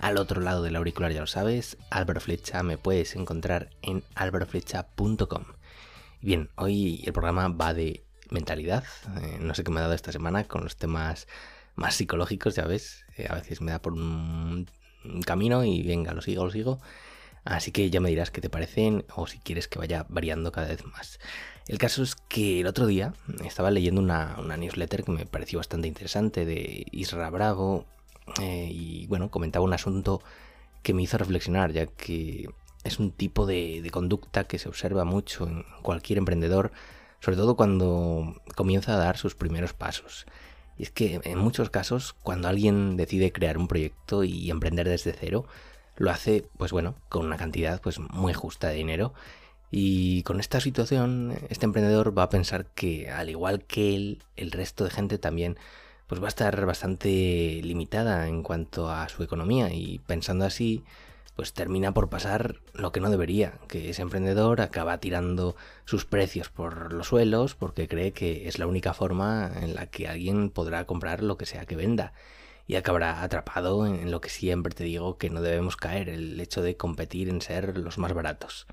Al otro lado del auricular ya lo sabes, Álvaro Flecha, me puedes encontrar en álvaroflecha.com. Bien, hoy el programa va de mentalidad, eh, no sé qué me ha dado esta semana con los temas más psicológicos, ya ves, eh, a veces me da por un camino y venga, lo sigo, lo sigo. Así que ya me dirás qué te parecen o si quieres que vaya variando cada vez más. El caso es que el otro día estaba leyendo una, newsletter que me pareció bastante interesante de Isra Bravo eh, y bueno, comentaba un asunto que me hizo reflexionar ya que es un tipo de, de conducta que se observa mucho en cualquier emprendedor, sobre todo cuando comienza a dar sus primeros pasos. Y es que en muchos casos, cuando alguien decide crear un proyecto y emprender desde cero, lo hace, pues bueno, con una cantidad pues muy justa de dinero. Y con esta situación, este emprendedor va a pensar que, al igual que él, el resto de gente también pues va a estar bastante limitada en cuanto a su economía. Y pensando así, pues termina por pasar lo que no debería, que ese emprendedor acaba tirando sus precios por los suelos porque cree que es la única forma en la que alguien podrá comprar lo que sea que venda y acabará atrapado en lo que siempre te digo que no debemos caer, el hecho de competir en ser los más baratos.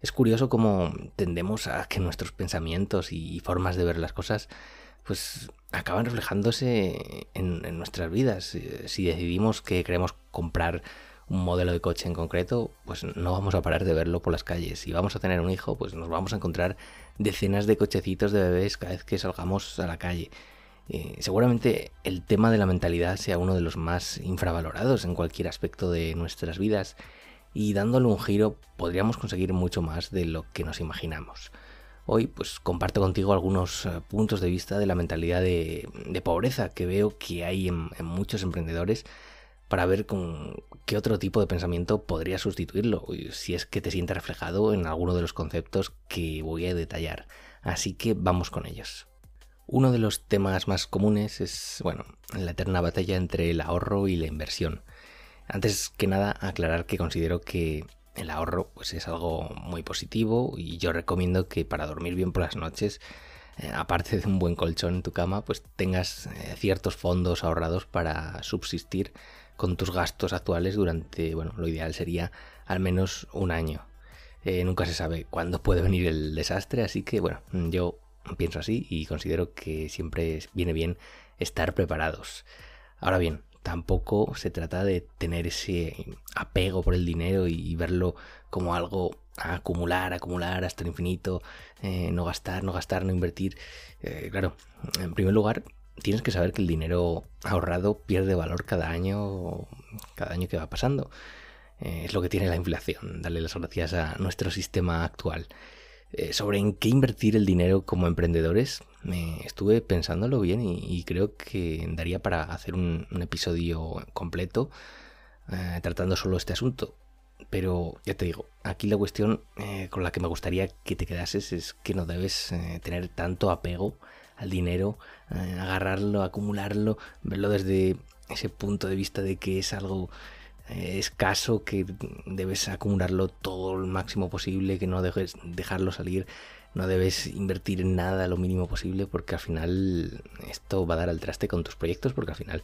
Es curioso cómo tendemos a que nuestros pensamientos y formas de ver las cosas pues acaban reflejándose en, nuestras vidas. Si decidimos que queremos comprar un modelo de coche en concreto, pues no vamos a parar de verlo por las calles. Si vamos a tener un hijo, pues nos vamos a encontrar decenas de cochecitos de bebés cada vez que salgamos a la calle. Eh, seguramente el tema de la mentalidad sea uno de los más infravalorados en cualquier aspecto de nuestras vidas y dándole un giro podríamos conseguir mucho más de lo que nos imaginamos. Hoy pues comparto contigo algunos eh, puntos de vista de la mentalidad de, pobreza que veo que hay en muchos emprendedores para ver con qué otro tipo de pensamiento podría sustituirlo, si es que te siente reflejado en alguno de los conceptos que voy a detallar. Así que vamos con ellos. Uno de los temas más comunes es, bueno, la eterna batalla entre el ahorro y la inversión. Antes que nada, aclarar que considero que el ahorro pues, es algo muy positivo y yo recomiendo que para dormir bien por las noches, eh, aparte de un buen colchón en tu cama, pues tengas eh, ciertos fondos ahorrados para subsistir con tus gastos actuales durante, bueno, lo ideal sería al menos un año. Eh, nunca se sabe cuándo puede venir el desastre, así que bueno, yo pienso así y considero que siempre viene bien estar preparados. Ahora bien, tampoco se trata de tener ese apego por el dinero y verlo como algo a acumular, acumular hasta el infinito, eh, no gastar, no gastar, no invertir. Eh, claro, en primer lugar, tienes que saber que el dinero ahorrado pierde valor cada año, cada año que va pasando. Eh, es lo que tiene la inflación, darle las gracias a nuestro sistema actual. Eh, sobre en qué invertir el dinero como emprendedores, me estuve pensándolo bien y, creo que daría para hacer un, episodio completo eh, tratando solo este asunto. Pero ya te digo, aquí la cuestión con la que me gustaría que te quedases es que no debes tener tanto apego al dinero, eh, agarrarlo, acumularlo, verlo desde ese punto de vista de que es algo eh, escaso, que debes acumularlo todo el máximo posible, que no dejes dejarlo salir, no debes invertir en nada lo mínimo posible, porque al final esto va a dar al traste con tus proyectos, porque al final,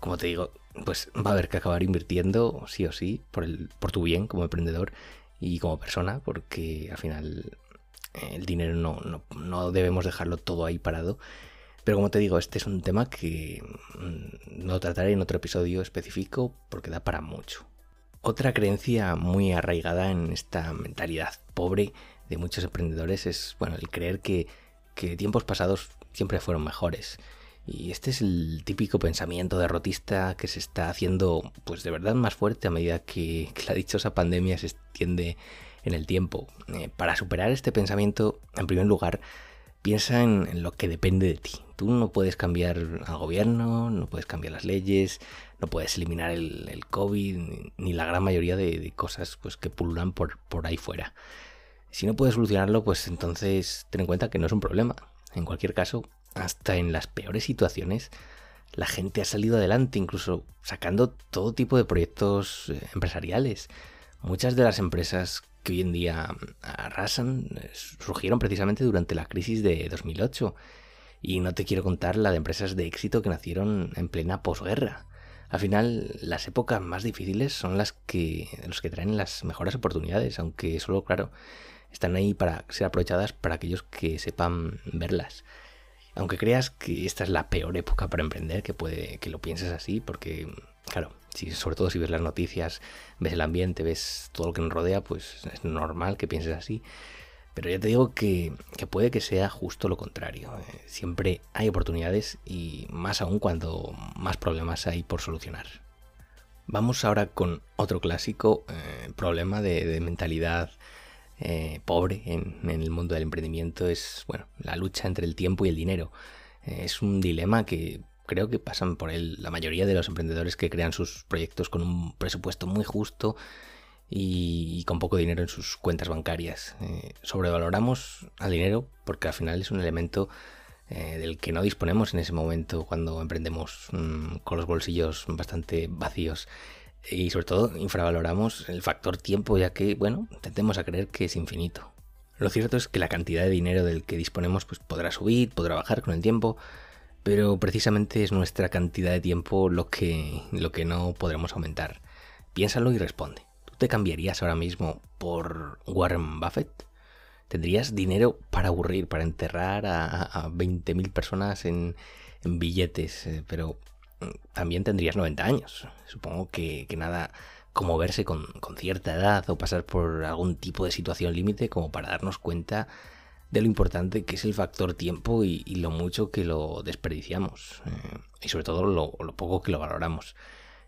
como te digo, pues va a haber que acabar invirtiendo sí o sí por, el, por tu bien como emprendedor y como persona, porque al final el dinero no, no, debemos dejarlo todo ahí parado. Pero como te digo, este es un tema que mm, no trataré en otro episodio específico porque da para mucho. Otra creencia muy arraigada en esta mentalidad pobre de muchos emprendedores es bueno, el creer que, tiempos pasados siempre fueron mejores. Y este es el típico pensamiento derrotista que se está haciendo pues de verdad más fuerte a medida que, que la dichosa pandemia se extiende en el tiempo. Eh, para superar este pensamiento, en primer lugar, piensa en, lo que depende de ti. Tú no puedes cambiar al gobierno, no puedes cambiar las leyes, no puedes eliminar el, COVID, ni, la gran mayoría de, cosas pues, que pululan por, por ahí fuera. Si no puedes solucionarlo, pues entonces ten en cuenta que no es un problema. En cualquier caso, hasta en las peores situaciones, la gente ha salido adelante, incluso sacando todo tipo de proyectos eh, empresariales. Muchas de las empresas que hoy en día arrasan eh, surgieron precisamente durante la crisis de 2008. Y no te quiero contar la de empresas de éxito que nacieron en plena posguerra. Al final, las épocas más difíciles son las que los que traen las mejores oportunidades, aunque solo, claro, están ahí para ser aprovechadas para aquellos que sepan verlas. Aunque creas que esta es la peor época para emprender, que puede que lo pienses así, porque, claro, si, sobre todo si ves las noticias, ves el ambiente, ves todo lo que nos rodea, pues es normal que pienses así. Pero ya te digo que, puede que sea justo lo contrario. Eh, siempre hay oportunidades y más aún cuando más problemas hay por solucionar. Vamos ahora con otro clásico eh, problema de mentalidad eh, pobre en, el mundo del emprendimiento es bueno la lucha entre el tiempo y el dinero. Es un dilema que creo que pasan por él la mayoría de los emprendedores que crean sus proyectos con un presupuesto muy justo y, con poco dinero en sus cuentas bancarias. Eh, sobrevaloramos al dinero porque al final es un elemento del que no disponemos en ese momento cuando emprendemos mm, con los bolsillos bastante vacíos y sobre todo infravaloramos el factor tiempo ya que, bueno, tendemos a creer que es infinito. Lo cierto es que la cantidad de dinero del que disponemos pues, podrá subir, podrá bajar con el tiempo, pero precisamente es nuestra cantidad de tiempo lo que, lo que no podremos aumentar. Piénsalo y responde. ¿Tú te cambiarías ahora mismo por Warren Buffett? ¿Tendrías dinero para aburrir, para enterrar a, a 20.000 personas en, billetes? Eh, pero también tendrías 90 años. Supongo que, nada como verse con, cierta edad o pasar por algún tipo de situación límite como para darnos cuenta de lo importante que es el factor tiempo y, lo mucho que lo desperdiciamos eh, y sobre todo lo, poco que lo valoramos.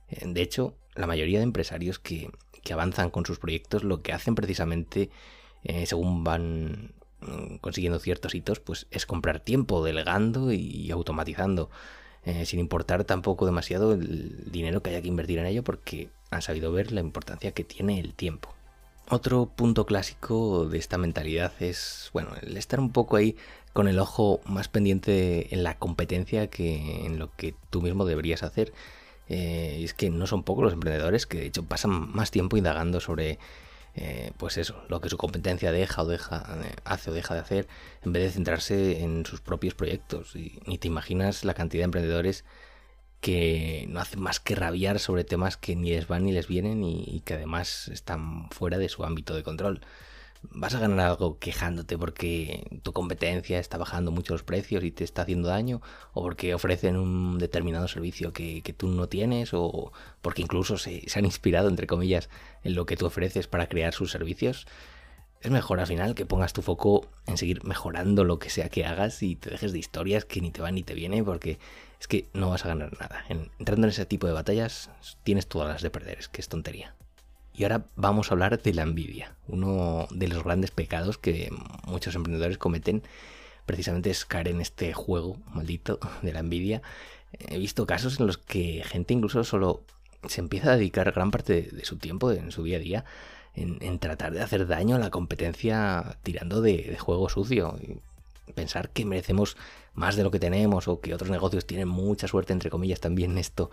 Eh, de hecho, la mayoría de empresarios que, avanzan con sus proyectos lo que hacen precisamente eh, según van mm, consiguiendo ciertos hitos, pues es comprar tiempo, delegando y automatizando. Sin importar tampoco demasiado el dinero que haya que invertir en ello porque han sabido ver la importancia que tiene el tiempo. Otro punto clásico de esta mentalidad es, bueno, el estar un poco ahí con el ojo más pendiente en la competencia que en lo que tú mismo deberías hacer. Eh, es que no son pocos los emprendedores que de hecho pasan más tiempo indagando sobre eh, pues eso, lo que su competencia deja o deja, eh, hace o deja de hacer, en vez de centrarse en sus propios proyectos. Y ni te imaginas la cantidad de emprendedores que no hacen más que rabiar sobre temas que ni les van ni les vienen y que además están fuera de su ámbito de control. Vas a ganar algo quejándote porque tu competencia está bajando mucho los precios y te está haciendo daño, o porque ofrecen un determinado servicio que, tú no tienes, o porque incluso se, han inspirado, entre comillas, en lo que tú ofreces para crear sus servicios. Es mejor al final que pongas tu foco en seguir mejorando lo que sea que hagas y te dejes de historias que ni te van ni te vienen porque es que no vas a ganar nada. entrando en ese tipo de batallas tienes todas las de perder, es que es tontería. Y ahora vamos a hablar de la envidia. Uno de los grandes pecados que muchos emprendedores cometen precisamente es caer en este juego maldito de la envidia. He visto casos en los que gente incluso solo se empieza a dedicar gran parte de, su tiempo en su día a día en, tratar de hacer daño a la competencia tirando de, juego sucio. Pensar que merecemos más de lo que tenemos o que otros negocios tienen mucha suerte, entre comillas, también esto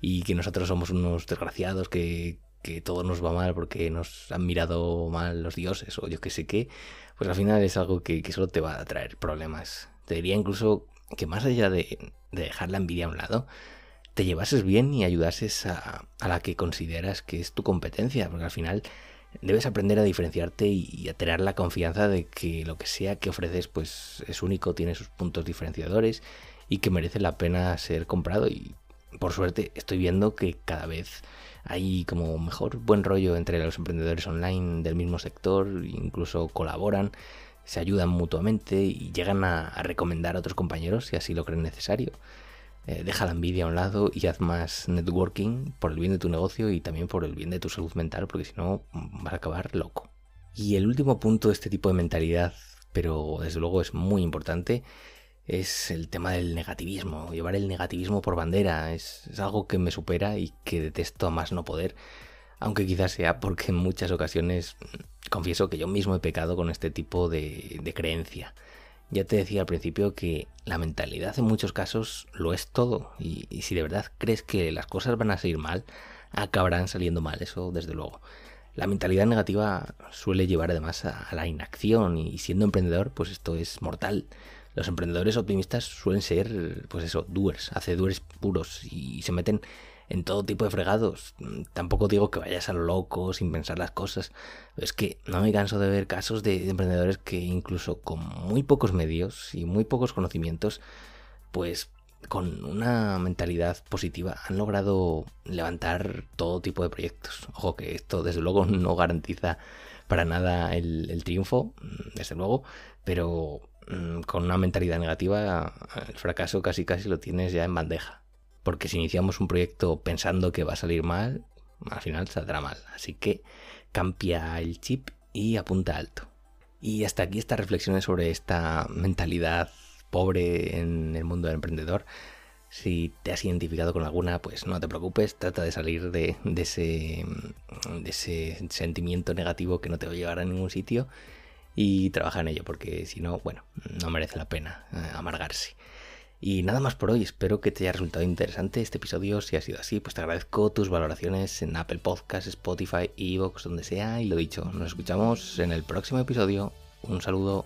y que nosotros somos unos desgraciados que, que todo nos va mal porque nos han mirado mal los dioses o yo que sé qué, pues al final es algo que, solo te va a traer problemas. Te diría incluso que más allá de, dejar la envidia a un lado, te llevases bien y ayudases a, la que consideras que es tu competencia, porque al final debes aprender a diferenciarte y, a tener la confianza de que lo que sea que ofreces pues es único, tiene sus puntos diferenciadores y que merece la pena ser comprado y por suerte estoy viendo que cada vez hay como mejor buen rollo entre los emprendedores online del mismo sector, incluso colaboran, se ayudan mutuamente y llegan a, recomendar a otros compañeros si así lo creen necesario. Eh, deja la envidia a un lado y haz más networking por el bien de tu negocio y también por el bien de tu salud mental, porque si no vas a acabar loco. Y el último punto de este tipo de mentalidad pero desde luego es muy importante, es el tema del negativismo. Llevar el negativismo por bandera es, algo que me supera y que detesto a más no poder. Aunque quizás sea porque en muchas ocasiones mm, confieso que yo mismo he pecado con este tipo de, creencia. Ya te decía al principio que la mentalidad en muchos casos lo es todo. Y, si de verdad crees que las cosas van a salir mal, acabarán saliendo mal, eso desde luego. La mentalidad negativa suele llevar además a, la inacción y siendo emprendedor, pues esto es mortal. Los emprendedores optimistas suelen ser, pues eso, doers, hacedores puros y se meten en todo tipo de fregados. Tampoco digo que vayas a lo loco sin pensar las cosas. Es que no me canso de ver casos de emprendedores que incluso con muy pocos medios y muy pocos conocimientos, pues con una mentalidad positiva han logrado levantar todo tipo de proyectos. Ojo que esto desde luego no garantiza para nada el, triunfo, desde luego, pero mm, con una mentalidad negativa el fracaso casi casi lo tienes ya en bandeja. Porque si iniciamos un proyecto pensando que va a salir mal, al final saldrá mal. Así que cambia el chip y apunta alto. Y hasta aquí estas reflexiones sobre esta mentalidad pobre en el mundo del emprendedor. Si te has identificado con alguna, pues no te preocupes, trata de salir de, ese, ese sentimiento negativo que no te va a llevar a ningún sitio y trabaja en ello, porque si no, bueno, no merece la pena eh, amargarse. Y nada más por hoy, espero que te haya resultado interesante este episodio. Si ha sido así, pues te agradezco tus valoraciones en Apple Podcasts, Spotify, Evox, donde sea. Y lo dicho, nos escuchamos en el próximo episodio. Un saludo.